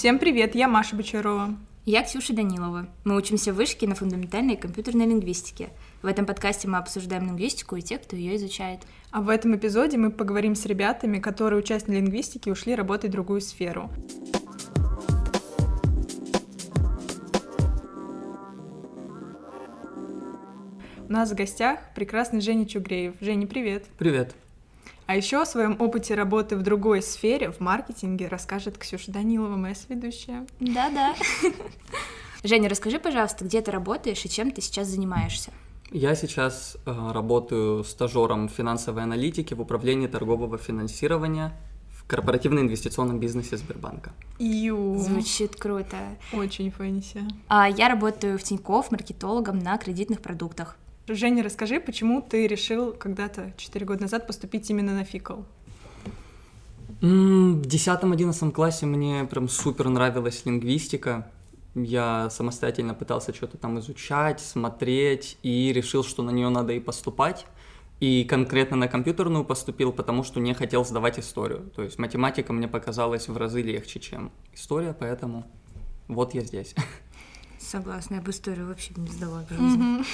Всем привет, я Маша Бочарова. Я Ксюша Данилова. Мы учимся в вышке на фундаментальной компьютерной лингвистике. В этом подкасте мы обсуждаем лингвистику и тех, кто ее изучает. А в этом эпизоде мы поговорим с ребятами, которые, учась на лингвистике, ушли работать в другую сферу. У нас в гостях прекрасный Женя Чугреев. Женя, привет. Привет. А еще о своем опыте работы в другой сфере, в маркетинге, расскажет Ксюша Данилова, моя соведущая. Да-да. Женя, расскажи, пожалуйста, где ты работаешь и чем ты сейчас занимаешься? Я сейчас э, работаю стажером финансовой аналитики в управлении торгового финансирования в корпоративно-инвестиционном бизнесе Сбербанка. Ю. Звучит круто. Очень fancy. А я работаю в Тинькофф маркетологом на кредитных продуктах. Женя, расскажи, почему ты решил когда-то, 4 года назад, поступить именно на фикл? В 10-11 классе мне прям супер нравилась лингвистика. Я самостоятельно пытался что-то там изучать, смотреть, и решил, что на нее надо и поступать. И конкретно на компьютерную поступил, потому что не хотел сдавать историю. То есть математика мне показалась в разы легче, чем история, поэтому вот я здесь. Согласна, я бы историю вообще не сдала в жизни.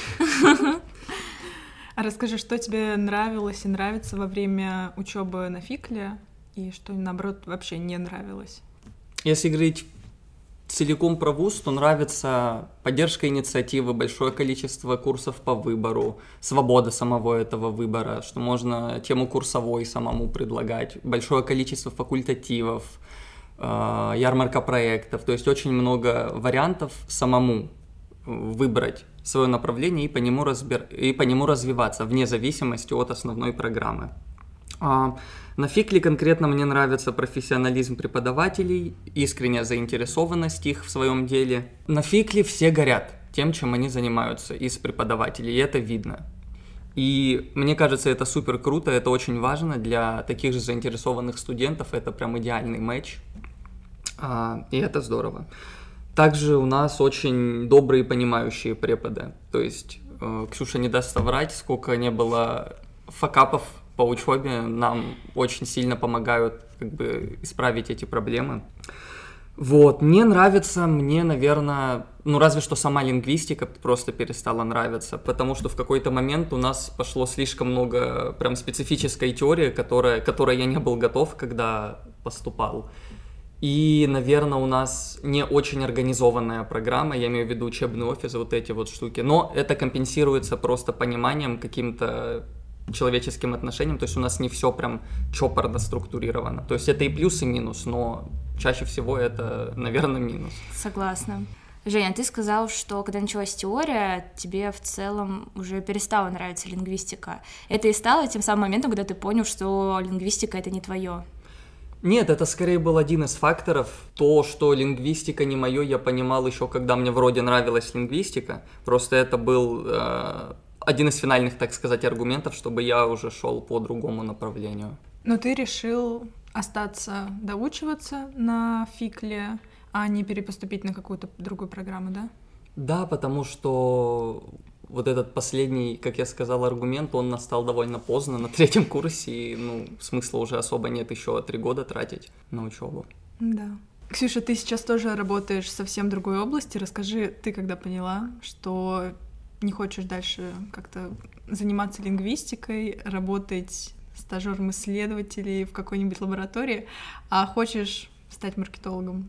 А расскажи, что тебе нравилось и нравится во время учебы на фикле, и что, наоборот, вообще не нравилось? Если говорить целиком про вуз, то нравится поддержка инициативы, большое количество курсов по выбору, свобода самого этого выбора, что можно тему курсовой самому предлагать, большое количество факультативов, ярмарка проектов, то есть очень много вариантов самому выбрать свое направление и по нему, разбер... и по нему развиваться, вне зависимости от основной программы. А, на Фикле конкретно мне нравится профессионализм преподавателей, искренняя заинтересованность их в своем деле. На Фикле все горят тем, чем они занимаются из преподавателей, и это видно. И мне кажется, это супер круто, это очень важно для таких же заинтересованных студентов, это прям идеальный матч, и это здорово. Также у нас очень добрые понимающие преподы. То есть э, Ксюша не даст соврать, сколько не было факапов по учебе, нам очень сильно помогают как бы исправить эти проблемы. Вот, не нравится мне, наверное, ну разве что сама лингвистика просто перестала нравиться, потому что в какой-то момент у нас пошло слишком много прям специфической теории, которая, которой я не был готов, когда поступал. И, наверное, у нас не очень организованная программа, я имею в виду учебный офис, вот эти вот штуки. Но это компенсируется просто пониманием, каким-то человеческим отношением. То есть у нас не все прям чопорно структурировано. То есть это и плюс, и минус, но чаще всего это, наверное, минус. Согласна. Женя, ты сказал, что когда началась теория, тебе в целом уже перестала нравиться лингвистика. Это и стало тем самым моментом, когда ты понял, что лингвистика это не твое. Нет, это скорее был один из факторов. То, что лингвистика не мое, я понимал еще, когда мне вроде нравилась лингвистика. Просто это был э, один из финальных, так сказать, аргументов, чтобы я уже шел по другому направлению. Но ты решил остаться доучиваться на фикле, а не перепоступить на какую-то другую программу, да? Да, потому что вот этот последний, как я сказал, аргумент, он настал довольно поздно, на третьем курсе, и, ну, смысла уже особо нет еще три года тратить на учебу. Да. Ксюша, ты сейчас тоже работаешь в совсем другой области. Расскажи, ты когда поняла, что не хочешь дальше как-то заниматься лингвистикой, работать стажером исследователей в какой-нибудь лаборатории, а хочешь стать маркетологом?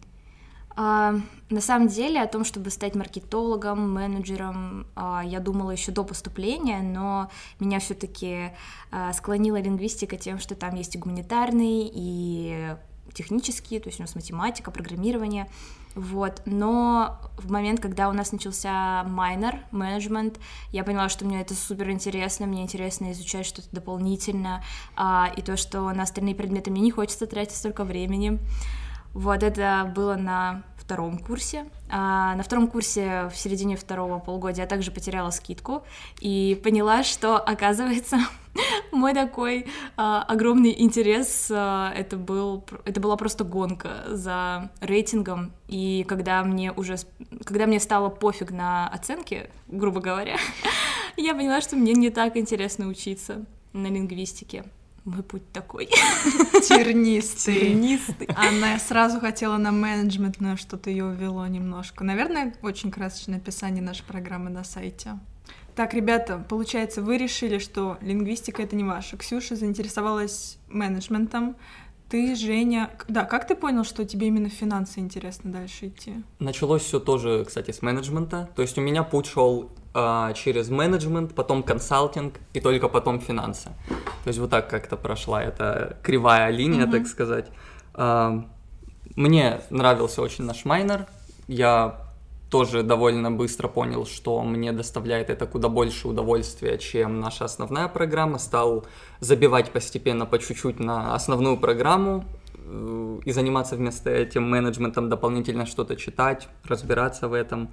А, на самом деле о том, чтобы стать маркетологом, менеджером, а, я думала еще до поступления, но меня все-таки а, склонила лингвистика тем, что там есть и гуманитарный, и технические, то есть у нас математика, программирование, вот, но в момент, когда у нас начался майнер, менеджмент, я поняла, что мне это супер интересно, мне интересно изучать что-то дополнительно, и то, что на остальные предметы мне не хочется тратить столько времени, вот это было на втором курсе. А на втором курсе в середине второго полугодия я также потеряла скидку и поняла, что, оказывается, мой такой а, огромный интерес а, это был это была просто гонка за рейтингом и когда мне уже когда мне стало пофиг на оценки грубо говоря я поняла что мне не так интересно учиться на лингвистике мой путь такой. Тернистый. Тернистый. Она сразу хотела на менеджмент, но что-то ее увело немножко. Наверное, очень красочное описание нашей программы на сайте. Так, ребята, получается, вы решили, что лингвистика это не ваша. Ксюша заинтересовалась менеджментом. Ты, Женя, да, как ты понял, что тебе именно финансы интересно дальше идти? Началось все тоже, кстати, с менеджмента. То есть у меня путь шел э, через менеджмент, потом консалтинг и только потом финансы. То есть вот так как-то прошла эта кривая линия, mm-hmm. так сказать. Э, мне нравился очень наш майнер. Я тоже довольно быстро понял, что мне доставляет это куда больше удовольствия, чем наша основная программа. Стал забивать постепенно по чуть-чуть на основную программу э, и заниматься вместо этим менеджментом, дополнительно что-то читать, разбираться в этом.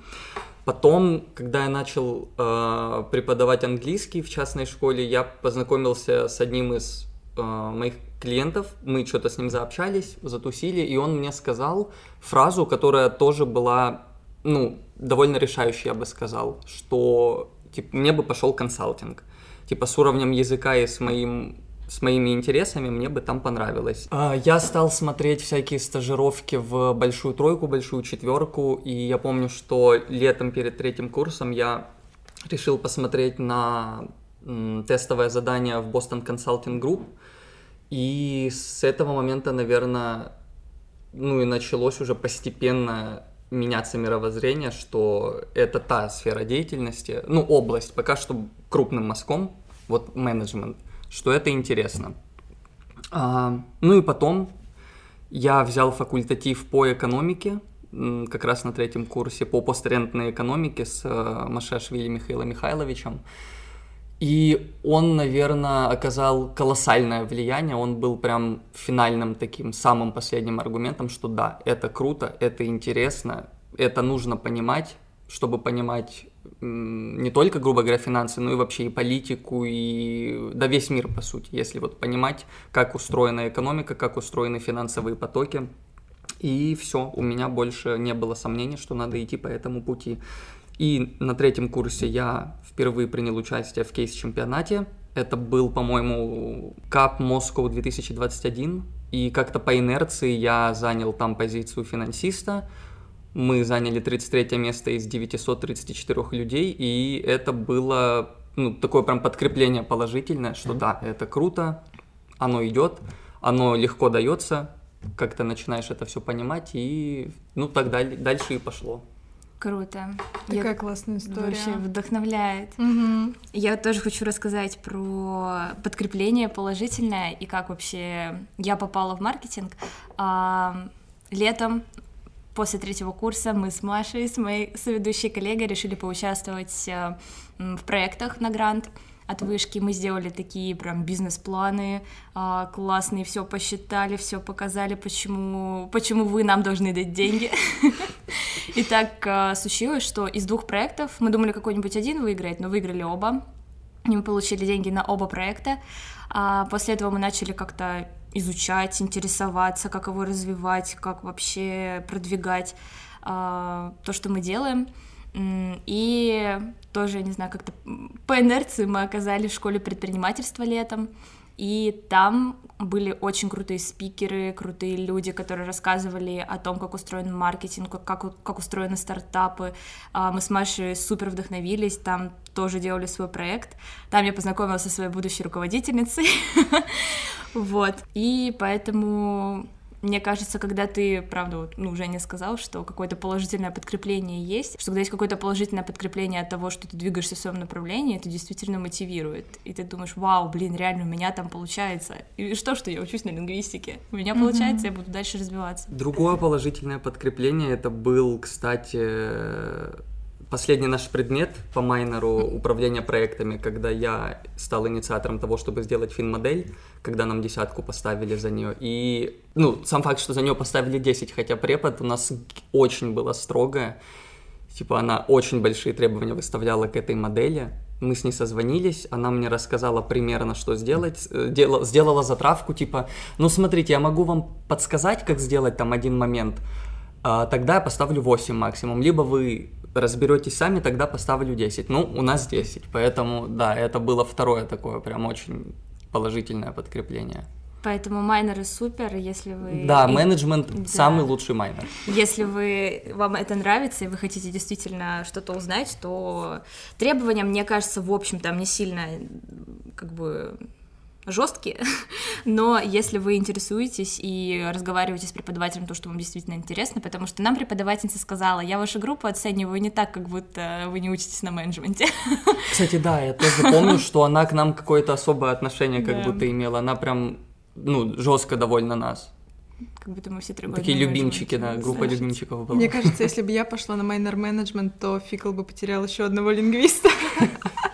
Потом, когда я начал э, преподавать английский в частной школе, я познакомился с одним из э, моих клиентов, мы что-то с ним заобщались, затусили, и он мне сказал фразу, которая тоже была ну, довольно решающий, я бы сказал, что типа, мне бы пошел консалтинг. Типа с уровнем языка и с моим с моими интересами мне бы там понравилось. А, я стал смотреть всякие стажировки в большую тройку, большую четверку, и я помню, что летом перед третьим курсом я решил посмотреть на тестовое задание в Boston Consulting Group, и с этого момента, наверное, ну и началось уже постепенно меняться мировоззрение, что это та сфера деятельности, ну, область, пока что крупным мазком, вот менеджмент, что это интересно. А, ну и потом я взял факультатив по экономике, как раз на третьем курсе по пострендной экономике с э, Машешвили Михаилом Михайловичем. И он, наверное, оказал колоссальное влияние. Он был прям финальным таким самым последним аргументом, что да, это круто, это интересно, это нужно понимать, чтобы понимать не только, грубо говоря, финансы, но и вообще и политику, и да весь мир, по сути, если вот понимать, как устроена экономика, как устроены финансовые потоки. И все, у меня больше не было сомнений, что надо идти по этому пути. И на третьем курсе я впервые принял участие в кейс-чемпионате. Это был, по-моему, Cup Moscow 2021. И как-то по инерции я занял там позицию финансиста. Мы заняли 33 место из 934 людей, и это было ну, такое прям подкрепление положительное, что mm-hmm. да, это круто, оно идет, оно легко дается, как то начинаешь это все понимать, и ну так далее, дальше и пошло. Круто. Такая Я... классная история. Вообще вдохновляет. Угу. Я тоже хочу рассказать про подкрепление положительное и как вообще я попала в маркетинг. А, летом после третьего курса мы с Машей, с моей соведущей коллегой, решили поучаствовать э, в проектах на грант от вышки. Мы сделали такие прям бизнес-планы а, классные, все посчитали, все показали, почему, почему вы нам должны дать деньги. И так а, случилось, что из двух проектов мы думали какой-нибудь один выиграет, но выиграли оба. И мы получили деньги на оба проекта. А после этого мы начали как-то изучать, интересоваться, как его развивать, как вообще продвигать а, то, что мы делаем. И тоже, не знаю, как-то по инерции мы оказались в школе предпринимательства летом, и там были очень крутые спикеры, крутые люди, которые рассказывали о том, как устроен маркетинг, как, как устроены стартапы. А, мы с Машей супер вдохновились, там тоже делали свой проект. Там я познакомилась со своей будущей руководительницей. Вот. И поэтому мне кажется, когда ты, правда, вот, ну, Женя сказал, что какое-то положительное подкрепление есть, что когда есть какое-то положительное подкрепление от того, что ты двигаешься в своем направлении, это действительно мотивирует. И ты думаешь, вау, блин, реально, у меня там получается. И что, что я учусь на лингвистике? У меня получается, mm-hmm. я буду дальше развиваться. Другое положительное подкрепление это был, кстати, последний наш предмет по майнеру управления проектами, когда я стал инициатором того, чтобы сделать фин-модель, когда нам десятку поставили за нее. И, ну, сам факт, что за нее поставили 10, хотя препод у нас очень было строгое. Типа она очень большие требования выставляла к этой модели. Мы с ней созвонились, она мне рассказала примерно, что сделать, э, Дел, сделала затравку, типа, ну смотрите, я могу вам подсказать, как сделать там один момент, тогда я поставлю 8 максимум, либо вы разберетесь сами, тогда поставлю 10. Ну, у нас 10, поэтому, да, это было второе такое прям очень положительное подкрепление. Поэтому майнеры супер, если вы... Да, менеджмент да. самый лучший майнер. Если вы, вам это нравится и вы хотите действительно что-то узнать, то требования, мне кажется, в общем, там не сильно как бы жесткие, но если вы интересуетесь и разговариваете с преподавателем, то, что вам действительно интересно, потому что нам преподавательница сказала, я вашу группу оцениваю не так, как будто вы не учитесь на менеджменте. Кстати, да, я тоже помню, что она к нам какое-то особое отношение как да. будто имела, она прям ну, жестко довольна нас. Как будто мы все три Такие любимчики, да, группа Значит, любимчиков была. Мне кажется, если бы я пошла на майнер менеджмент, то Фикл бы потерял еще одного лингвиста.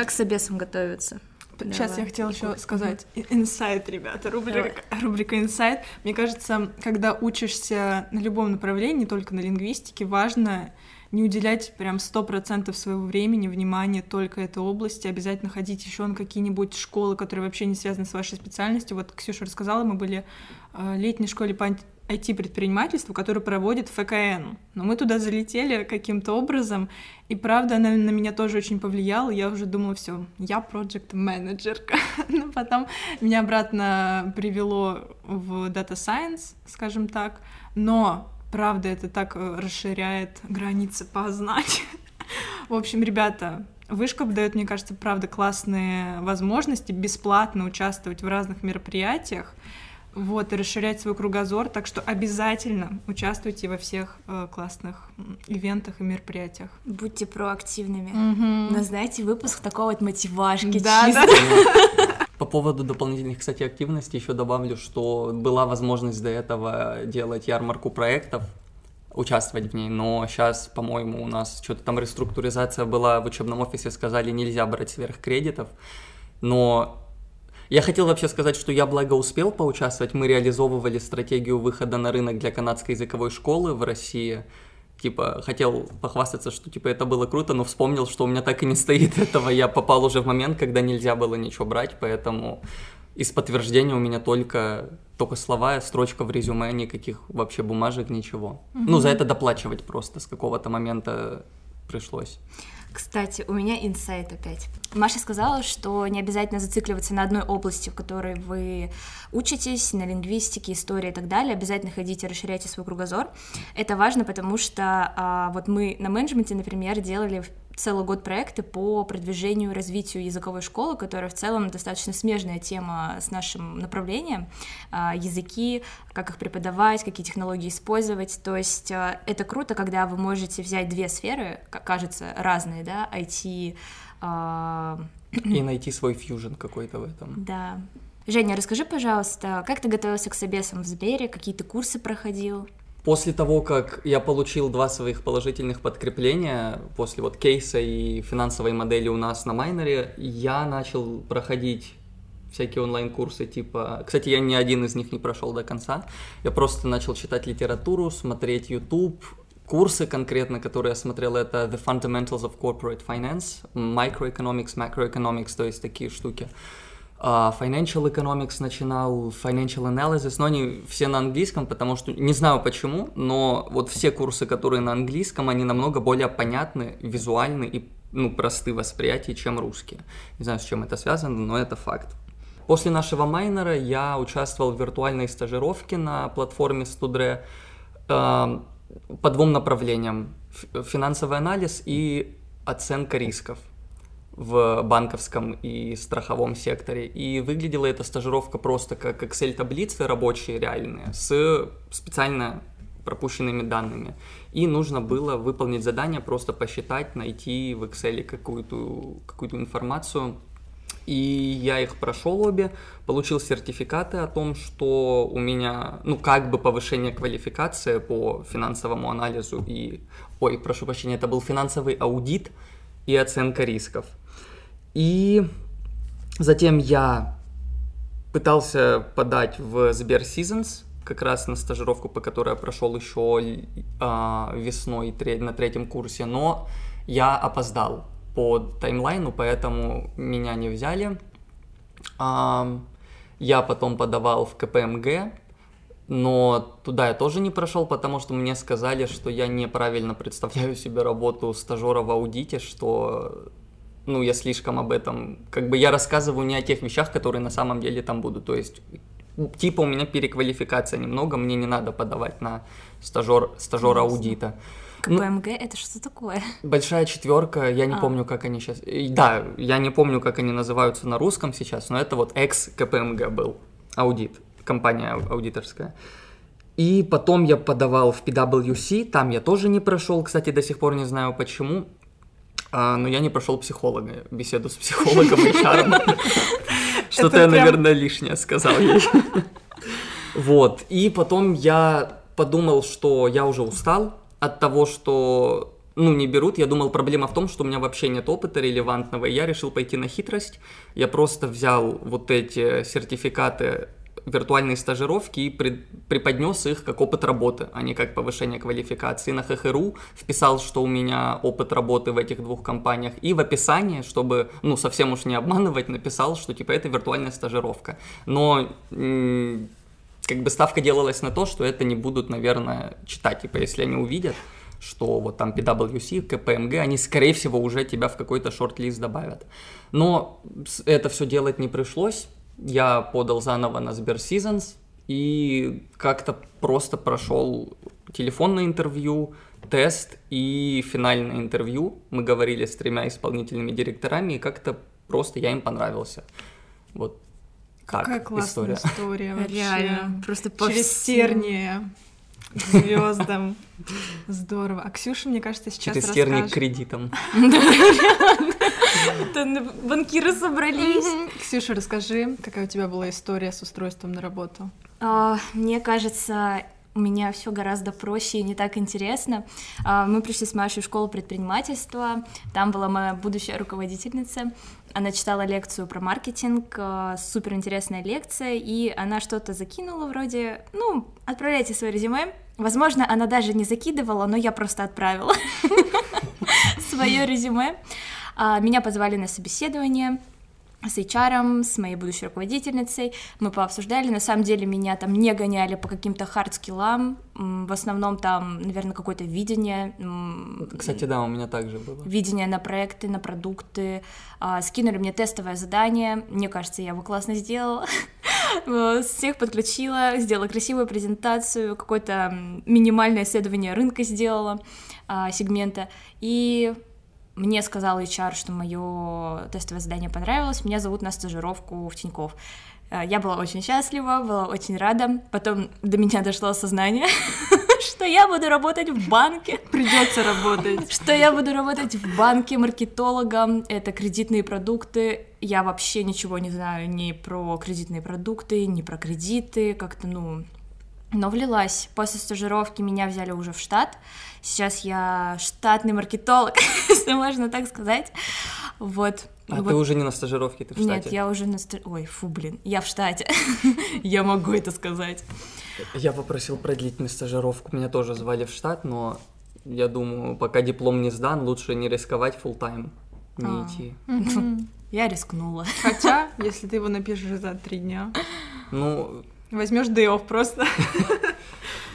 Как с обесом готовиться? Сейчас Давай. я хотела еще сказать инсайт, ребята, рубрика, рубрика инсайт. Мне кажется, когда учишься на любом направлении, не только на лингвистике, важно не уделять прям сто процентов своего времени, внимания только этой области, обязательно ходить еще на какие-нибудь школы, которые вообще не связаны с вашей специальностью. Вот Ксюша рассказала, мы были в летней школе по IT-предпринимательству, которое проводит ФКН. Но мы туда залетели каким-то образом, и правда, она на меня тоже очень повлияла. Я уже думала, все, я проект менеджерка Но потом меня обратно привело в Data Science, скажем так. Но Правда, это так э, расширяет границы познать. В общем, ребята, Вышка дает, мне кажется, правда, классные возможности бесплатно участвовать в разных мероприятиях, вот, и расширять свой кругозор, так что обязательно участвуйте во всех э, классных ивентах и мероприятиях. Будьте проактивными. Угу. Назначьте выпуск такого вот мотивашки. Да, чисто. да. По поводу дополнительных, кстати, активностей еще добавлю, что была возможность до этого делать ярмарку проектов, участвовать в ней, но сейчас, по-моему, у нас что-то там реструктуризация была в учебном офисе, сказали, нельзя брать сверхкредитов, но я хотел вообще сказать, что я благо успел поучаствовать, мы реализовывали стратегию выхода на рынок для канадской языковой школы в России, типа, хотел похвастаться, что, типа, это было круто, но вспомнил, что у меня так и не стоит этого. Я попал уже в момент, когда нельзя было ничего брать, поэтому из подтверждения у меня только, только слова, строчка в резюме, никаких вообще бумажек, ничего. Угу. Ну, за это доплачивать просто с какого-то момента пришлось. Кстати, у меня инсайт опять. Маша сказала, что не обязательно зацикливаться на одной области, в которой вы учитесь, на лингвистике, истории и так далее. Обязательно ходите, расширяйте свой кругозор. Это важно, потому что а, вот мы на менеджменте, например, делали целый год проекты по продвижению и развитию языковой школы, которая в целом достаточно смежная тема с нашим направлением. А, языки, как их преподавать, какие технологии использовать. То есть а, это круто, когда вы можете взять две сферы, кажется, разные, да, IT... А, и найти свой фьюжн какой-то в этом. Да. Женя, расскажи, пожалуйста, как ты готовился к собесам в Сбере, какие ты курсы проходил? После того, как я получил два своих положительных подкрепления, после вот кейса и финансовой модели у нас на майнере, я начал проходить всякие онлайн-курсы, типа... Кстати, я ни один из них не прошел до конца. Я просто начал читать литературу, смотреть YouTube, курсы конкретно, которые я смотрел, это The Fundamentals of Corporate Finance, Microeconomics, Macroeconomics, то есть такие штуки. Uh, financial Economics начинал, Financial Analysis, но они все на английском, потому что, не знаю почему, но вот все курсы, которые на английском, они намного более понятны, визуальны и ну, просты в восприятии, чем русские. Не знаю, с чем это связано, но это факт. После нашего майнера я участвовал в виртуальной стажировке на платформе Studre uh, по двум направлениям. Финансовый анализ и оценка рисков в банковском и страховом секторе. И выглядела эта стажировка просто как Excel-таблицы рабочие реальные с специально пропущенными данными. И нужно было выполнить задание, просто посчитать, найти в Excel какую-то какую информацию. И я их прошел обе, получил сертификаты о том, что у меня, ну, как бы повышение квалификации по финансовому анализу и, ой, прошу прощения, это был финансовый аудит и оценка рисков. И затем я пытался подать в Сбер Seasons, как раз на стажировку, по которой я прошел еще а, весной на третьем курсе, но я опоздал по таймлайну, поэтому меня не взяли. А, я потом подавал в КПМГ, но туда я тоже не прошел, потому что мне сказали, что я неправильно представляю себе работу стажера в аудите, что ну, я слишком об этом, как бы я рассказываю не о тех вещах, которые на самом деле там будут, то есть типа у меня переквалификация немного, мне не надо подавать на стажер, стажера аудита. КПМГ ну, это что такое? Большая четверка, я не а. помню, как они сейчас. Да, я не помню, как они называются на русском сейчас, но это вот экс КПМГ был аудит компания аудиторская. И потом я подавал в PwC, там я тоже не прошел, кстати, до сих пор не знаю почему, а, но я не прошел психолога, беседу с психологом и. Что-то я, наверное, лишнее сказал ей. Вот, и потом я подумал, что я уже устал от того, что ну, не берут. Я думал, проблема в том, что у меня вообще нет опыта релевантного, и я решил пойти на хитрость. Я просто взял вот эти сертификаты виртуальные стажировки и преподнес их как опыт работы, а не как повышение квалификации. На ХХРУ вписал, что у меня опыт работы в этих двух компаниях, и в описании, чтобы, ну, совсем уж не обманывать, написал, что, типа, это виртуальная стажировка. Но как бы ставка делалась на то, что это не будут, наверное, читать, типа, если они увидят, что вот там PwC, КПМГ, они, скорее всего, уже тебя в какой-то шорт-лист добавят. Но это все делать не пришлось, я подал заново на Сбер Seasons и как-то просто прошел телефонное интервью, тест и финальное интервью. Мы говорили с тремя исполнительными директорами, и как-то просто я им понравился. Вот так Какая классная история, история вообще. Реально, просто по Через тернии звездам. Здорово. А Ксюша, мне кажется, сейчас Через терник к кредитам. Банкиры собрались. Ксюша, расскажи, какая у тебя была история с устройством на работу? А, мне кажется, у меня все гораздо проще и не так интересно. А, мы пришли с Машей в школу предпринимательства, там была моя будущая руководительница, она читала лекцию про маркетинг, а, супер интересная лекция, и она что-то закинула вроде, ну, отправляйте свое резюме. Возможно, она даже не закидывала, но я просто отправила свое резюме. А, меня позвали на собеседование, с HR, с моей будущей руководительницей, мы пообсуждали, на самом деле меня там не гоняли по каким-то хард-скиллам, в основном там, наверное, какое-то видение. Кстати, да, у меня также было. Видение на проекты, на продукты, а, скинули мне тестовое задание, мне кажется, я его классно сделала, всех подключила, сделала красивую презентацию, какое-то минимальное исследование рынка сделала, а, сегмента, и мне сказал HR, что мое тестовое задание понравилось, меня зовут на стажировку в Тинькофф. Э, я была очень счастлива, была очень рада. Потом до меня дошло осознание, что я буду работать в банке. Придется работать. Что я буду работать в банке маркетологом. Это кредитные продукты. Я вообще ничего не знаю ни про кредитные продукты, ни про кредиты. Как-то, ну, но влилась. После стажировки меня взяли уже в штат. Сейчас я штатный маркетолог, если можно так сказать. Вот. А вот. ты уже не на стажировке, ты в штате? Нет, я уже на стажировке. Ой, фу, блин, я в штате. я могу это сказать. Я попросил продлить мне стажировку. Меня тоже звали в штат, но я думаю, пока диплом не сдан, лучше не рисковать full тайм не а. идти. Я рискнула. Хотя, если ты его напишешь за три дня. Ну, Возьмешь day просто.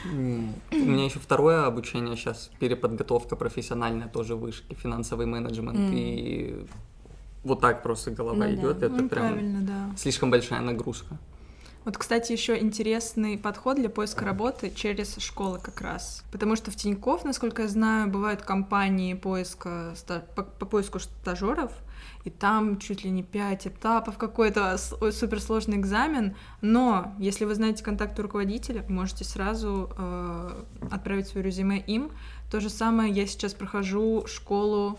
У меня еще второе обучение сейчас, переподготовка профессиональная тоже вышки, финансовый менеджмент. И вот так просто голова ну, идет. Да. Это ну, прям да. слишком большая нагрузка. Вот, кстати, еще интересный подход для поиска работы через школы как раз. Потому что в Тинькофф, насколько я знаю, бывают компании поиска, по, по поиску стажеров, и там чуть ли не пять этапов, какой-то суперсложный экзамен, но если вы знаете контакты руководителя, можете сразу э, отправить свое резюме им. То же самое я сейчас прохожу школу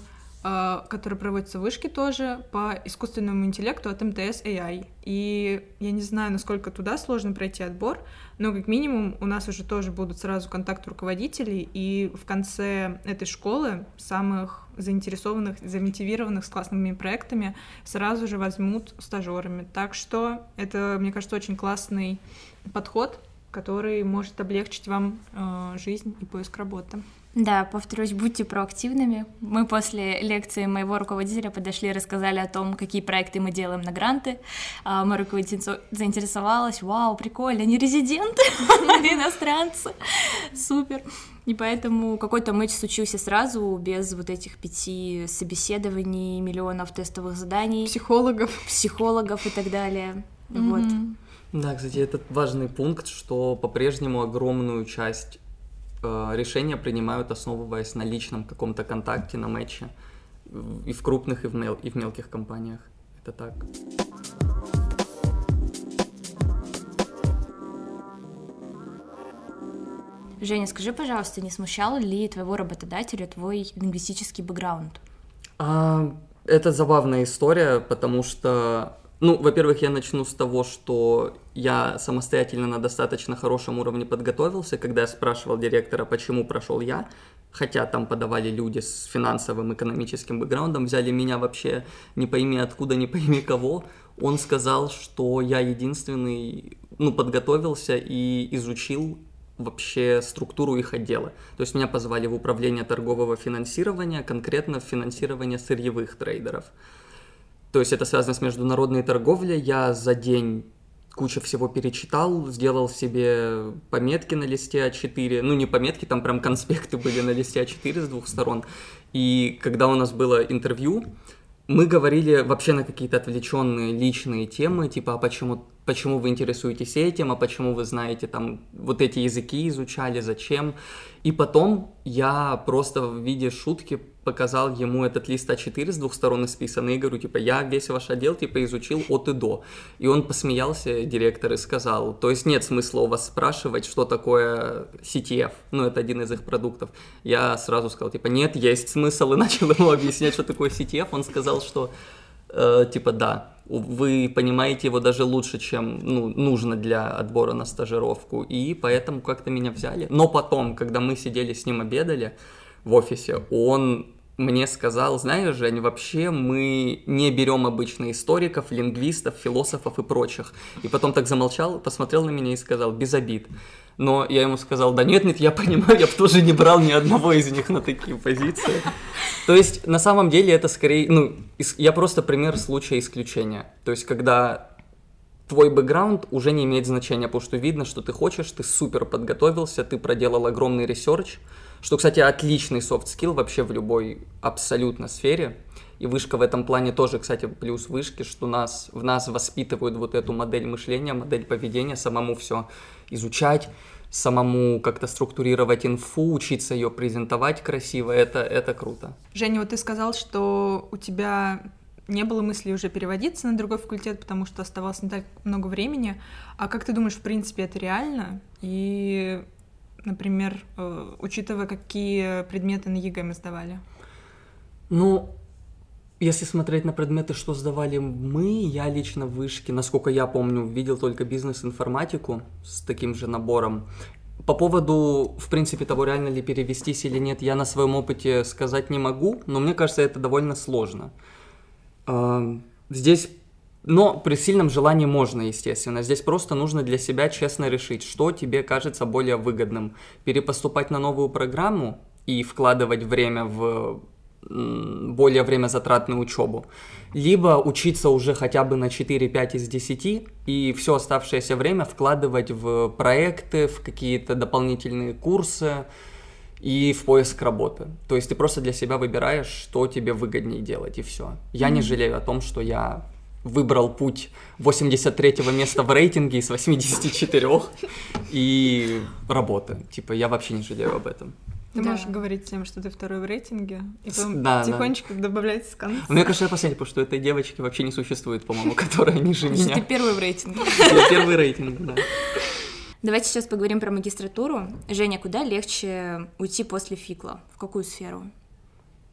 который проводится в вышке тоже по искусственному интеллекту от МТС AI. И я не знаю, насколько туда сложно пройти отбор, но как минимум у нас уже тоже будут сразу контакты руководителей, и в конце этой школы самых заинтересованных, замотивированных с классными проектами сразу же возьмут стажерами. Так что это, мне кажется, очень классный подход, который может облегчить вам э, жизнь и поиск работы. Да, повторюсь, будьте проактивными. Мы после лекции моего руководителя подошли и рассказали о том, какие проекты мы делаем на гранты. А, мой руководитель заинтересовалась, вау, прикольно, они резиденты, иностранцы, супер. И поэтому какой-то матч случился сразу, без вот этих пяти собеседований, миллионов тестовых заданий. Психологов. Психологов и так далее. Mm-hmm. Вот. Да, кстати, этот важный пункт, что по-прежнему огромную часть решения принимают, основываясь на личном каком-то контакте, на матче. И в крупных, и в, мел, и в мелких компаниях. Это так. Женя, скажи, пожалуйста, не смущал ли твоего работодателя твой лингвистический бэкграунд? А, это забавная история, потому что ну, во-первых, я начну с того, что я самостоятельно на достаточно хорошем уровне подготовился, когда я спрашивал директора, почему прошел я, хотя там подавали люди с финансовым, экономическим бэкграундом, взяли меня вообще не пойми откуда, не пойми кого, он сказал, что я единственный, ну, подготовился и изучил вообще структуру их отдела. То есть меня позвали в управление торгового финансирования, конкретно в финансирование сырьевых трейдеров. То есть это связано с международной торговлей. Я за день кучу всего перечитал, сделал себе пометки на листе А4. Ну, не пометки, там прям конспекты были на листе А4 с двух сторон. И когда у нас было интервью, мы говорили вообще на какие-то отвлеченные личные темы, типа, а почему, почему вы интересуетесь этим, а почему вы знаете там вот эти языки изучали, зачем. И потом я просто в виде шутки показал ему этот лист А4 с двух сторон исписанный и говорю, типа, я весь ваш отдел, типа, изучил от и до. И он посмеялся, директор, и сказал, то есть нет смысла у вас спрашивать, что такое CTF, ну, это один из их продуктов. Я сразу сказал, типа, нет, есть смысл, и начал ему объяснять, что такое CTF. Он сказал, что, э, типа, да, вы понимаете его даже лучше, чем ну, нужно для отбора на стажировку, и поэтому как-то меня взяли. Но потом, когда мы сидели с ним обедали в офисе, он мне сказал, знаешь, Жень, вообще мы не берем обычно историков, лингвистов, философов и прочих. И потом так замолчал, посмотрел на меня и сказал, без обид. Но я ему сказал, да нет, нет, я понимаю, я бы тоже не брал ни одного из них на такие позиции. То есть, на самом деле, это скорее, ну, я просто пример случая исключения. То есть, когда твой бэкграунд уже не имеет значения, потому что видно, что ты хочешь, ты супер подготовился, ты проделал огромный research, что, кстати, отличный skill вообще в любой абсолютно сфере. И вышка в этом плане тоже, кстати, плюс вышки, что нас, в нас воспитывают вот эту модель мышления, модель поведения, самому все изучать, самому как-то структурировать инфу, учиться ее презентовать красиво, это, это круто. Женя, вот ты сказал, что у тебя не было мысли уже переводиться на другой факультет, потому что оставалось не так много времени. А как ты думаешь, в принципе, это реально? И например, э, учитывая, какие предметы на ЕГЭ мы сдавали? Ну, если смотреть на предметы, что сдавали мы, я лично в вышке, насколько я помню, видел только бизнес-информатику с таким же набором. По поводу, в принципе, того, реально ли перевестись или нет, я на своем опыте сказать не могу, но мне кажется, это довольно сложно. Здесь но при сильном желании можно, естественно. Здесь просто нужно для себя честно решить, что тебе кажется более выгодным. Перепоступать на новую программу и вкладывать время в более время затратную учебу, либо учиться уже хотя бы на 4-5 из 10 и все оставшееся время вкладывать в проекты, в какие-то дополнительные курсы и в поиск работы. То есть ты просто для себя выбираешь, что тебе выгоднее делать, и все. Я mm-hmm. не жалею о том, что я выбрал путь 83-го места в рейтинге из 84 и работы. Типа, я вообще не жалею об этом. Ты да. можешь говорить тем, что ты второй в рейтинге, и потом да, тихонечко да. добавлять с конца. Мне кажется, я последний, потому что этой девочки вообще не существует, по-моему, которая ниже меня. Ты первый в рейтинге. Я первый рейтинг, да. Давайте сейчас поговорим про магистратуру. Женя, куда легче уйти после фикла? В какую сферу?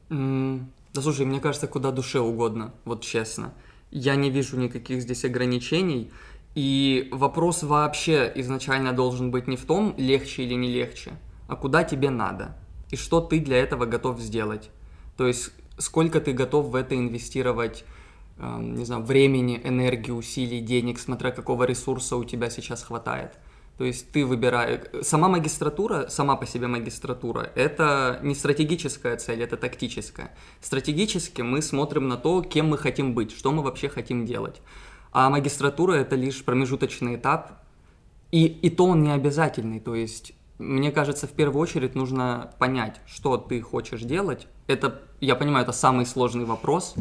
да слушай, мне кажется, куда душе угодно, вот честно. Я не вижу никаких здесь ограничений. И вопрос вообще изначально должен быть не в том, легче или не легче, а куда тебе надо. И что ты для этого готов сделать. То есть, сколько ты готов в это инвестировать, э, не знаю, времени, энергии, усилий, денег, смотря какого ресурса у тебя сейчас хватает. То есть ты выбираешь... Сама магистратура, сама по себе магистратура, это не стратегическая цель, это тактическая. Стратегически мы смотрим на то, кем мы хотим быть, что мы вообще хотим делать. А магистратура это лишь промежуточный этап, и, и то он не обязательный. То есть, мне кажется, в первую очередь нужно понять, что ты хочешь делать. Это, я понимаю, это самый сложный вопрос,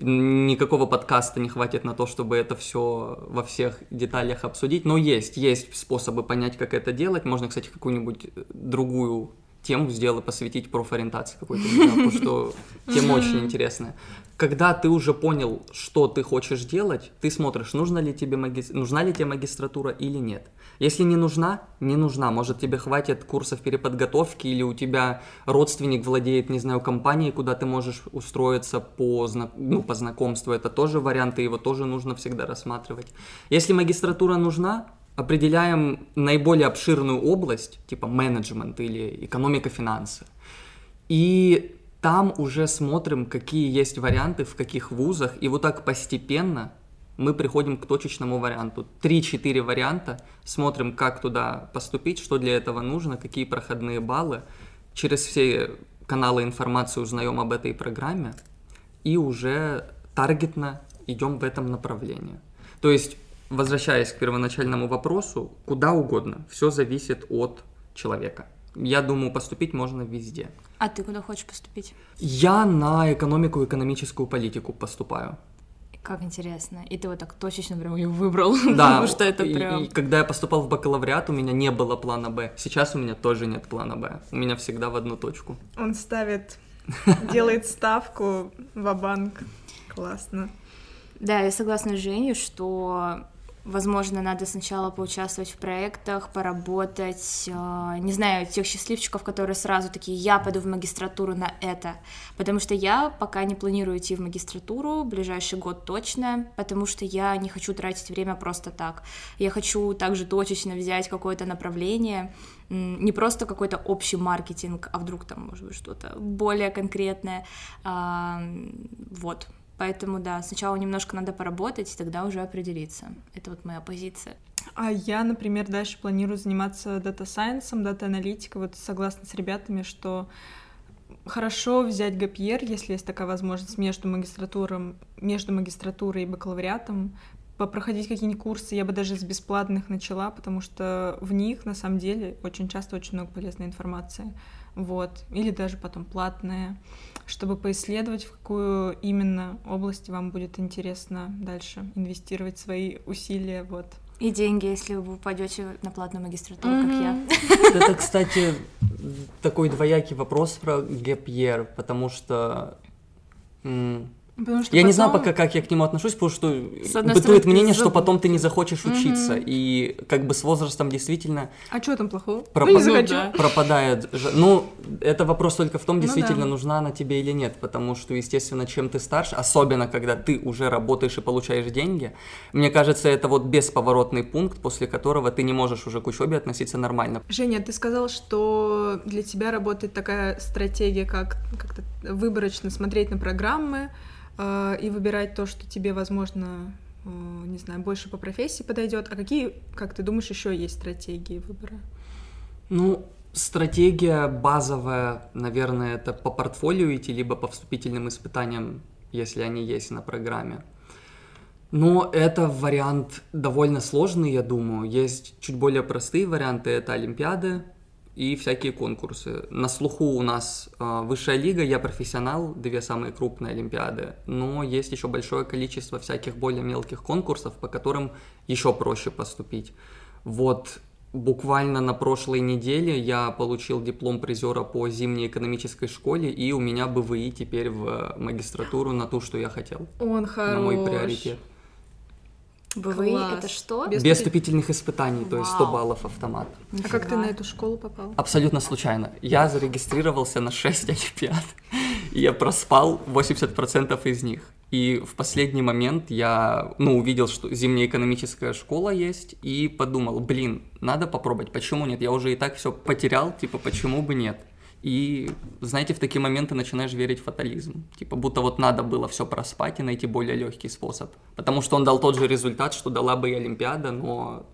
никакого подкаста не хватит на то, чтобы это все во всех деталях обсудить, но есть, есть способы понять, как это делать. Можно, кстати, какую-нибудь другую тему сделать, посвятить профориентации какой-то, потому что тема очень интересная когда ты уже понял, что ты хочешь делать, ты смотришь, нужна ли тебе, маги... нужна ли тебе магистратура или нет. Если не нужна, не нужна. Может, тебе хватит курсов переподготовки, или у тебя родственник владеет, не знаю, компанией, куда ты можешь устроиться по, зна... ну, по знакомству. Это тоже варианты, его тоже нужно всегда рассматривать. Если магистратура нужна, определяем наиболее обширную область, типа менеджмент или экономика финансы. И там уже смотрим, какие есть варианты, в каких вузах, и вот так постепенно мы приходим к точечному варианту. Три-четыре варианта, смотрим, как туда поступить, что для этого нужно, какие проходные баллы. Через все каналы информации узнаем об этой программе и уже таргетно идем в этом направлении. То есть, возвращаясь к первоначальному вопросу, куда угодно, все зависит от человека. Я думаю, поступить можно везде. А ты куда хочешь поступить? Я на экономику и экономическую политику поступаю. Как интересно. И ты вот так точечно прям ее выбрал. Да, потому что это прям... И, и когда я поступал в бакалавриат, у меня не было плана Б. Сейчас у меня тоже нет плана Б. У меня всегда в одну точку. Он ставит, делает ставку в банк Классно. Да, я согласна с Женей, что Возможно, надо сначала поучаствовать в проектах, поработать, э, не знаю, тех счастливчиков, которые сразу такие, я пойду в магистратуру на это, потому что я пока не планирую идти в магистратуру, ближайший год точно, потому что я не хочу тратить время просто так. Я хочу также точечно взять какое-то направление, не просто какой-то общий маркетинг, а вдруг там, может быть, что-то более конкретное. Вот, Поэтому, да, сначала немножко надо поработать, и тогда уже определиться. Это вот моя позиция. А я, например, дальше планирую заниматься data science ом, data-аналитикой. Вот согласна с ребятами, что хорошо взять gap year, если есть такая возможность, между магистратуром, между магистратурой и бакалавриатом, попроходить какие-нибудь курсы, я бы даже с бесплатных начала, потому что в них, на самом деле, очень часто очень много полезной информации вот, или даже потом платные, чтобы поисследовать, в какую именно область вам будет интересно дальше инвестировать свои усилия, вот. И деньги, если вы упадете на платную магистратуру, mm-hmm. как я. Это, кстати, такой двоякий вопрос про гэпьер, потому что Потому что я потом... не знаю пока, как я к нему отношусь, потому что бытует стороны, мнение, что потом ты не захочешь угу. учиться. И как бы с возрастом действительно... А что там плохого? Пропад... Ну, не захочу. Пропадает. Ну, это вопрос только в том, действительно, ну, да. нужна она тебе или нет. Потому что, естественно, чем ты старше, особенно когда ты уже работаешь и получаешь деньги, мне кажется, это вот бесповоротный пункт, после которого ты не можешь уже к учебе относиться нормально. Женя, ты сказал, что для тебя работает такая стратегия, как как-то выборочно смотреть на программы, и выбирать то, что тебе, возможно, э, не знаю, больше по профессии подойдет. А какие, как ты думаешь, еще есть стратегии выбора? Ну, стратегия базовая, наверное, это по портфолио идти, либо по вступительным испытаниям, если они есть на программе. Но это вариант довольно сложный, я думаю. Есть чуть более простые варианты, это Олимпиады, и всякие конкурсы. На слуху у нас э, высшая лига, я профессионал, две самые крупные олимпиады, но есть еще большое количество всяких более мелких конкурсов, по которым еще проще поступить. Вот буквально на прошлой неделе я получил диплом призера по зимней экономической школе, и у меня БВИ теперь в магистратуру на ту, что я хотел. Он хорош. На мой приоритет. БВИ Класс. это что? Без, Без вступительных испытаний, Вау. то есть 100 баллов автомат. А как ты на эту школу попал? Абсолютно случайно. Я зарегистрировался на 6 олимпиад, и я проспал 80% из них. И в последний момент я, ну, увидел, что зимняя экономическая школа есть, и подумал, блин, надо попробовать, почему нет? Я уже и так все потерял, типа, почему бы нет? И, знаете, в такие моменты начинаешь верить в фатализм. Типа, будто вот надо было все проспать и найти более легкий способ. Потому что он дал тот же результат, что дала бы и Олимпиада, но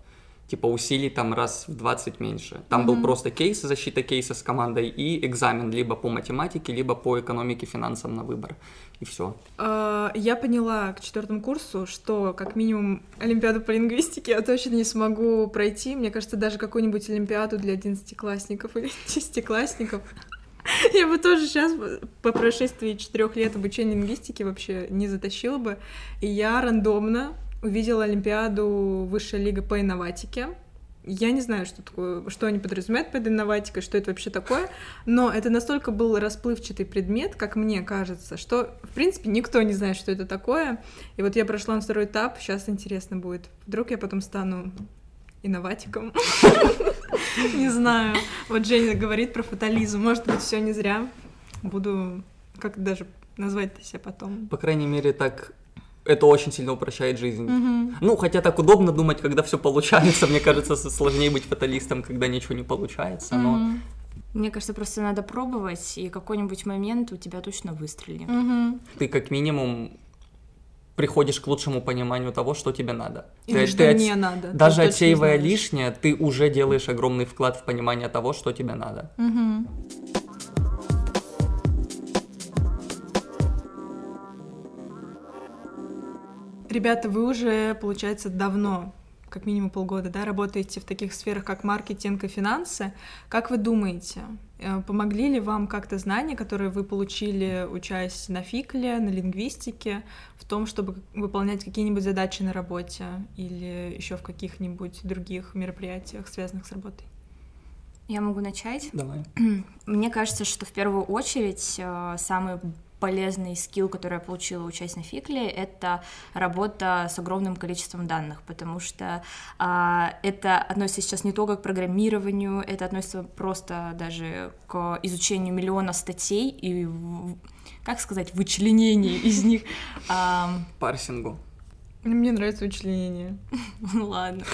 типа усилий там раз в 20 меньше. Там mm-hmm. был просто кейс, защита кейса с командой и экзамен либо по математике, либо по экономике, финансам на выбор. И все. А, я поняла к четвертому курсу, что как минимум Олимпиаду по лингвистике я точно не смогу пройти. Мне кажется, даже какую-нибудь Олимпиаду для одиннадцатиклассников или десятиклассников я бы тоже сейчас по прошествии четырех лет обучения лингвистики вообще не затащила бы. И я рандомно увидела Олимпиаду Высшая лига по инноватике. Я не знаю, что такое, что они подразумевают под инноватикой, что это вообще такое, но это настолько был расплывчатый предмет, как мне кажется, что, в принципе, никто не знает, что это такое. И вот я прошла на второй этап, сейчас интересно будет. Вдруг я потом стану инноватиком. Не знаю. Вот Женя говорит про фатализм. Может быть, все не зря. Буду как даже назвать себя потом. По крайней мере, так это очень сильно упрощает жизнь. Mm-hmm. Ну, хотя так удобно думать, когда все получается. Мне кажется, сложнее быть фаталистом, когда ничего не получается, но... Mm-hmm. Мне кажется, просто надо пробовать, и какой-нибудь момент у тебя точно выстрелит. Mm-hmm. Ты как минимум приходишь к лучшему пониманию того, что тебе надо. Или ты, что ты не от... надо. Даже отсеивая лишнее, ты уже делаешь огромный вклад в понимание того, что тебе надо. Угу. Ребята, вы уже, получается, давно, как минимум полгода, да, работаете в таких сферах, как маркетинг и финансы. Как вы думаете, э, помогли ли вам как-то знания, которые вы получили, учась на фикле, на лингвистике, в том, чтобы выполнять какие-нибудь задачи на работе или еще в каких-нибудь других мероприятиях, связанных с работой? Я могу начать? Давай. Мне кажется, что в первую очередь э, самый полезный скилл, который я получила, учась на Фикле, это работа с огромным количеством данных, потому что а, это относится сейчас не только к программированию, это относится просто даже к изучению миллиона статей и, как сказать, вычленению из них. А... Парсингу. Мне нравится вычленение. Ладно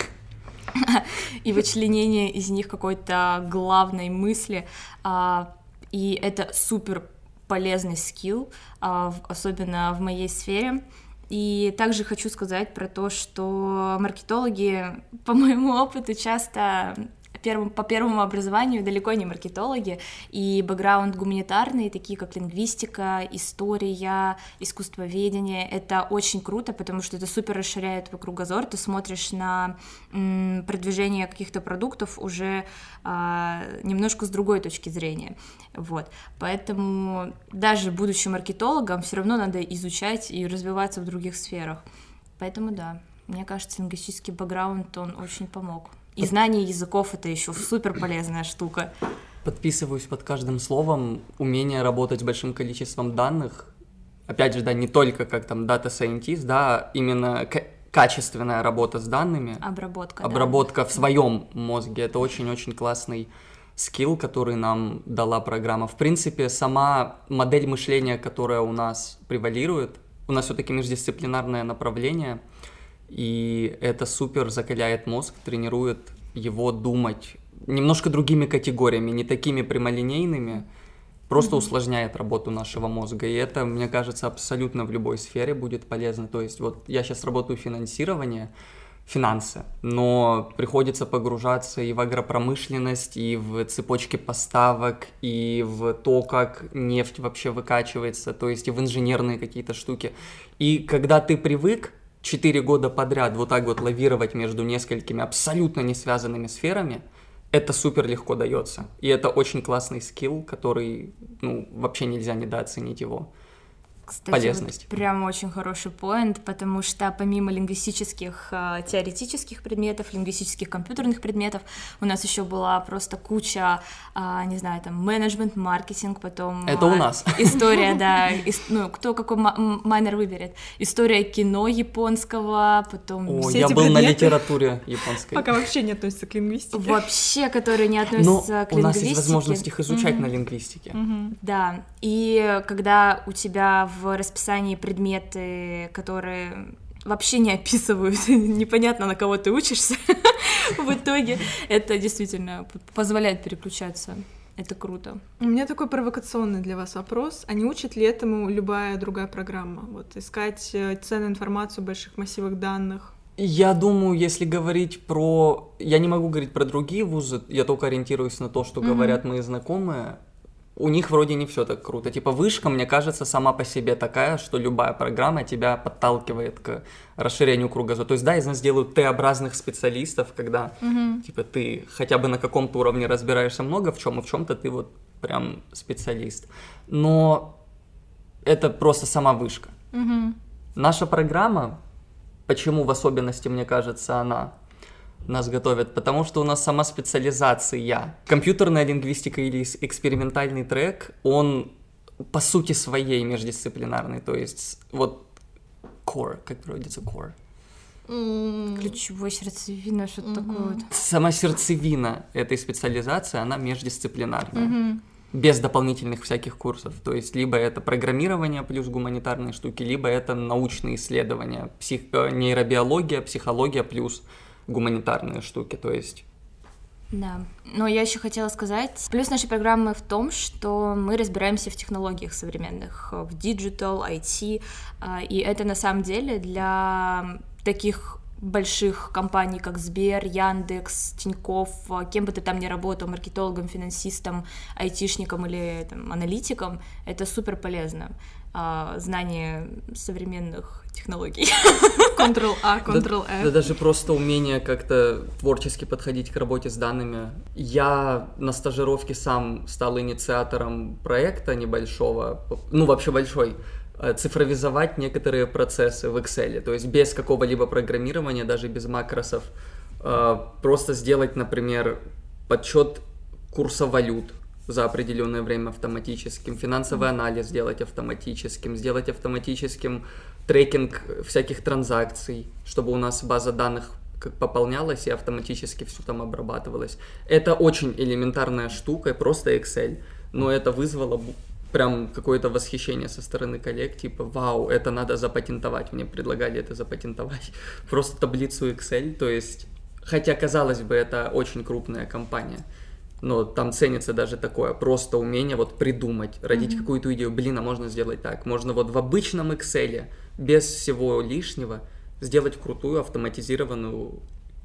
и вычленение из них какой-то главной мысли. А, и это супер полезный скилл, а, особенно в моей сфере. И также хочу сказать про то, что маркетологи, по моему опыту, часто первым, по первому образованию далеко не маркетологи, и бэкграунд гуманитарный, такие как лингвистика, история, искусствоведение, это очень круто, потому что это супер расширяет твой кругозор, ты смотришь на м, продвижение каких-то продуктов уже а, немножко с другой точки зрения, вот, поэтому даже будучи маркетологом, все равно надо изучать и развиваться в других сферах, поэтому да, мне кажется, лингвистический бэкграунд, он очень помог. И знание языков это еще супер полезная штука. Подписываюсь под каждым словом. Умение работать с большим количеством данных. Опять же, да, не только как там data scientist, да, именно качественная работа с данными. Обработка. Обработка да. в своем мозге. Это очень-очень классный скилл, который нам дала программа. В принципе, сама модель мышления, которая у нас превалирует, у нас все-таки междисциплинарное направление – и это супер закаляет мозг, тренирует его думать немножко другими категориями, не такими прямолинейными, просто mm-hmm. усложняет работу нашего мозга. И это, мне кажется, абсолютно в любой сфере будет полезно. То есть вот я сейчас работаю финансирование, финансы, но приходится погружаться и в агропромышленность, и в цепочки поставок, и в то, как нефть вообще выкачивается, то есть и в инженерные какие-то штуки. И когда ты привык четыре года подряд вот так вот лавировать между несколькими абсолютно не связанными сферами, это супер легко дается. И это очень классный скилл, который, ну, вообще нельзя недооценить его кстати, полезность. Вот прям очень хороший поинт, потому что помимо лингвистических э, теоретических предметов, лингвистических компьютерных предметов, у нас еще была просто куча, э, не знаю, там менеджмент, маркетинг, потом это у нас история, да, ну кто какой майнер выберет, история кино японского, потом О, я был на литературе японской. Пока вообще не относится к лингвистике. Вообще, которые не относятся к лингвистике. у нас есть возможность их изучать на лингвистике. Да, и когда у тебя в в расписании предметы, которые вообще не описывают, непонятно, на кого ты учишься, в итоге это действительно позволяет переключаться. Это круто. У меня такой провокационный для вас вопрос. А не учит ли этому любая другая программа? Вот искать э, ценную информацию в больших массивах данных? Я думаю, если говорить про... Я не могу говорить про другие вузы, я только ориентируюсь на то, что mm-hmm. говорят мои знакомые. У них вроде не все так круто. Типа вышка, мне кажется, сама по себе такая, что любая программа тебя подталкивает к расширению кругозора. То есть, да, из нас делают Т-образных специалистов, когда mm-hmm. типа ты хотя бы на каком-то уровне разбираешься много в чем, и в чем-то ты вот прям специалист. Но это просто сама вышка. Mm-hmm. Наша программа Почему в особенности, мне кажется, она нас готовит? Потому что у нас сама специализация. Компьютерная лингвистика или экспериментальный трек, он по сути своей междисциплинарный. То есть вот core, как переводится core? Ключевой сердцевина, что-то такое. Сама сердцевина этой специализации, она междисциплинарная. Без дополнительных всяких курсов. То есть либо это программирование плюс гуманитарные штуки, либо это научные исследования, псих... Э, нейробиология, психология плюс гуманитарные штуки. То есть да, но я еще хотела сказать, плюс нашей программы в том, что мы разбираемся в технологиях современных, в digital, IT, э, и это на самом деле для таких больших компаний, как Сбер, Яндекс, Тиньков, а, кем бы ты там ни работал, маркетологом, финансистом, айтишником или там, аналитиком, это супер полезно. А, знание современных технологий. Ctrl-A, Ctrl-F. Да, да даже просто умение как-то творчески подходить к работе с данными. Я на стажировке сам стал инициатором проекта небольшого, ну вообще большой, Э, цифровизовать некоторые процессы в Excel, то есть без какого-либо программирования, даже без макросов, э, просто сделать, например, подсчет курса валют за определенное время автоматическим, финансовый анализ сделать автоматическим, сделать автоматическим трекинг всяких транзакций, чтобы у нас база данных как пополнялась и автоматически все там обрабатывалось. Это очень элементарная штука, просто Excel, но это вызвало прям какое-то восхищение со стороны коллег, типа, вау, это надо запатентовать, мне предлагали это запатентовать, просто таблицу Excel, то есть, хотя, казалось бы, это очень крупная компания, но там ценится даже такое, просто умение вот придумать, родить mm-hmm. какую-то идею, блин, а можно сделать так, можно вот в обычном Excel, без всего лишнего, сделать крутую автоматизированную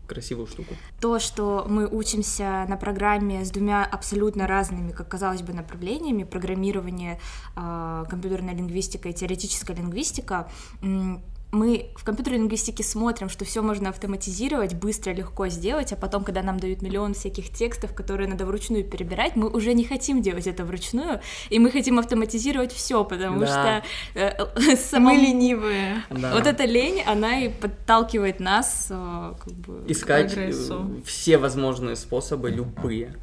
красивую штуку. То, что мы учимся на программе с двумя абсолютно разными, как казалось бы, направлениями, программирование, э, компьютерная лингвистика и теоретическая лингвистика, мы в компьютерной лингвистике смотрим, что все можно автоматизировать, быстро, легко сделать, а потом, когда нам дают миллион всяких текстов, которые надо вручную перебирать, мы уже не хотим делать это вручную, и мы хотим автоматизировать все, потому да. что э, самому... мы ленивые. Да. Вот эта лень, она и подталкивает нас э, как бы, искать все возможные способы, любые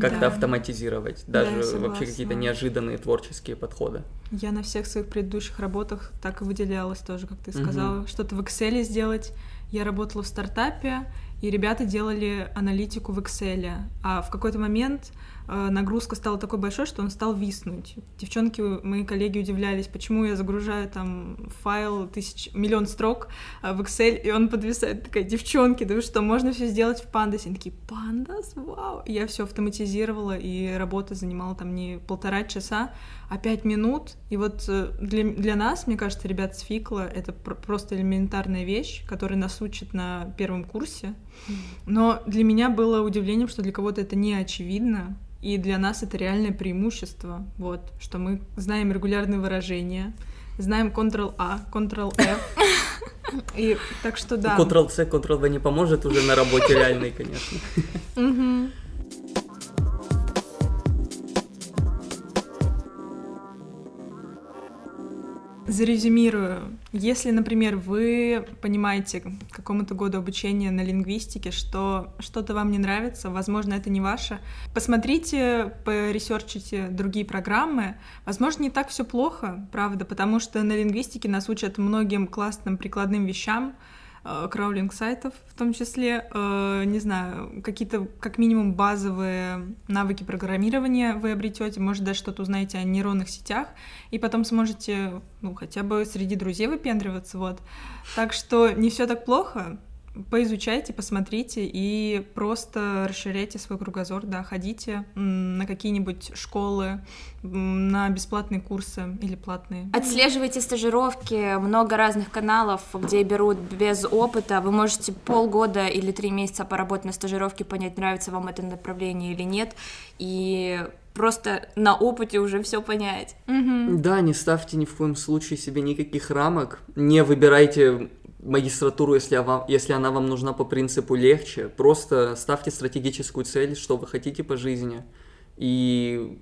как-то да. автоматизировать, даже да, вообще какие-то неожиданные творческие подходы. Я на всех своих предыдущих работах так и выделялась тоже, как ты сказала, угу. что-то в Excel сделать. Я работала в стартапе, и ребята делали аналитику в Excel, а в какой-то момент нагрузка стала такой большой, что он стал виснуть. Девчонки, мои коллеги удивлялись, почему я загружаю там файл тысяч, миллион строк э, в Excel, и он подвисает. Такая, девчонки, да вы что, можно все сделать в Pandas? Они такие, Pandas? Вау! Я все автоматизировала, и работа занимала там не полтора часа, а пять минут. И вот э, для, для нас, мне кажется, ребят с Фикла, это пр- просто элементарная вещь, которая нас учат на первом курсе. Но для меня было удивлением, что для кого-то это не очевидно, и для нас это реальное преимущество, вот, что мы знаем регулярные выражения, знаем Ctrl-A, Ctrl-F. И так что да. Ctrl-C, Ctrl-V не поможет уже на работе реальной, конечно. Зарезюмирую. Если, например, вы понимаете к какому-то году обучения на лингвистике, что что-то вам не нравится, возможно, это не ваше, посмотрите, поресерчите другие программы. Возможно, не так все плохо, правда, потому что на лингвистике нас учат многим классным прикладным вещам, Э, краулинг сайтов в том числе, э, не знаю, какие-то как минимум базовые навыки программирования вы обретете, может даже что-то узнаете о нейронных сетях, и потом сможете, ну, хотя бы среди друзей выпендриваться, вот. Так что не все так плохо, поизучайте, посмотрите и просто расширяйте свой кругозор, да, ходите на какие-нибудь школы, на бесплатные курсы или платные. Отслеживайте стажировки, много разных каналов, где берут без опыта. Вы можете полгода или три месяца поработать на стажировке, понять, нравится вам это направление или нет, и просто на опыте уже все понять. Угу. Да, не ставьте ни в коем случае себе никаких рамок, не выбирайте магистратуру, если, вам, если она вам нужна по принципу легче. Просто ставьте стратегическую цель, что вы хотите по жизни. И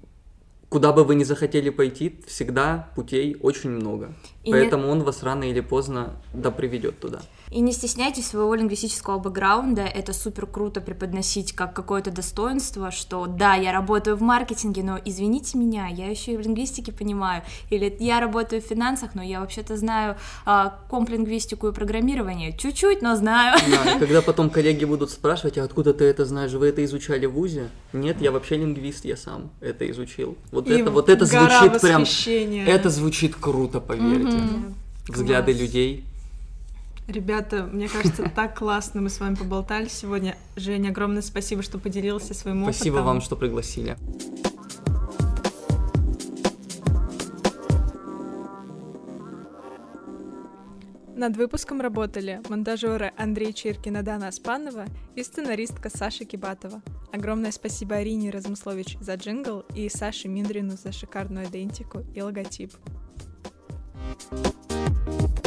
куда бы вы ни захотели пойти, всегда путей очень много. И Поэтому не... он вас рано или поздно да приведет туда. И не стесняйтесь своего лингвистического бэкграунда, это супер круто преподносить как какое-то достоинство, что да, я работаю в маркетинге, но извините меня, я еще и в лингвистике понимаю, или я работаю в финансах, но я вообще-то знаю а, комп-лингвистику и программирование, чуть-чуть, но знаю. Да, когда потом коллеги будут спрашивать, а откуда ты это знаешь, вы это изучали в ВУЗе? Нет, я вообще лингвист, я сам это изучил. Вот и это, вот это звучит прям, это звучит круто, поверьте. Mm-hmm. Взгляды Класс. людей Ребята, мне кажется, так классно мы с вами поболтали сегодня. Женя, огромное спасибо, что поделился своим опытом. Спасибо вам, что пригласили. Над выпуском работали монтажеры Андрей Чиркин и Дана Аспанова и сценаристка Саша Кибатова. Огромное спасибо Арине Размыслович за джингл и Саше Миндрину за шикарную идентику и логотип. thank you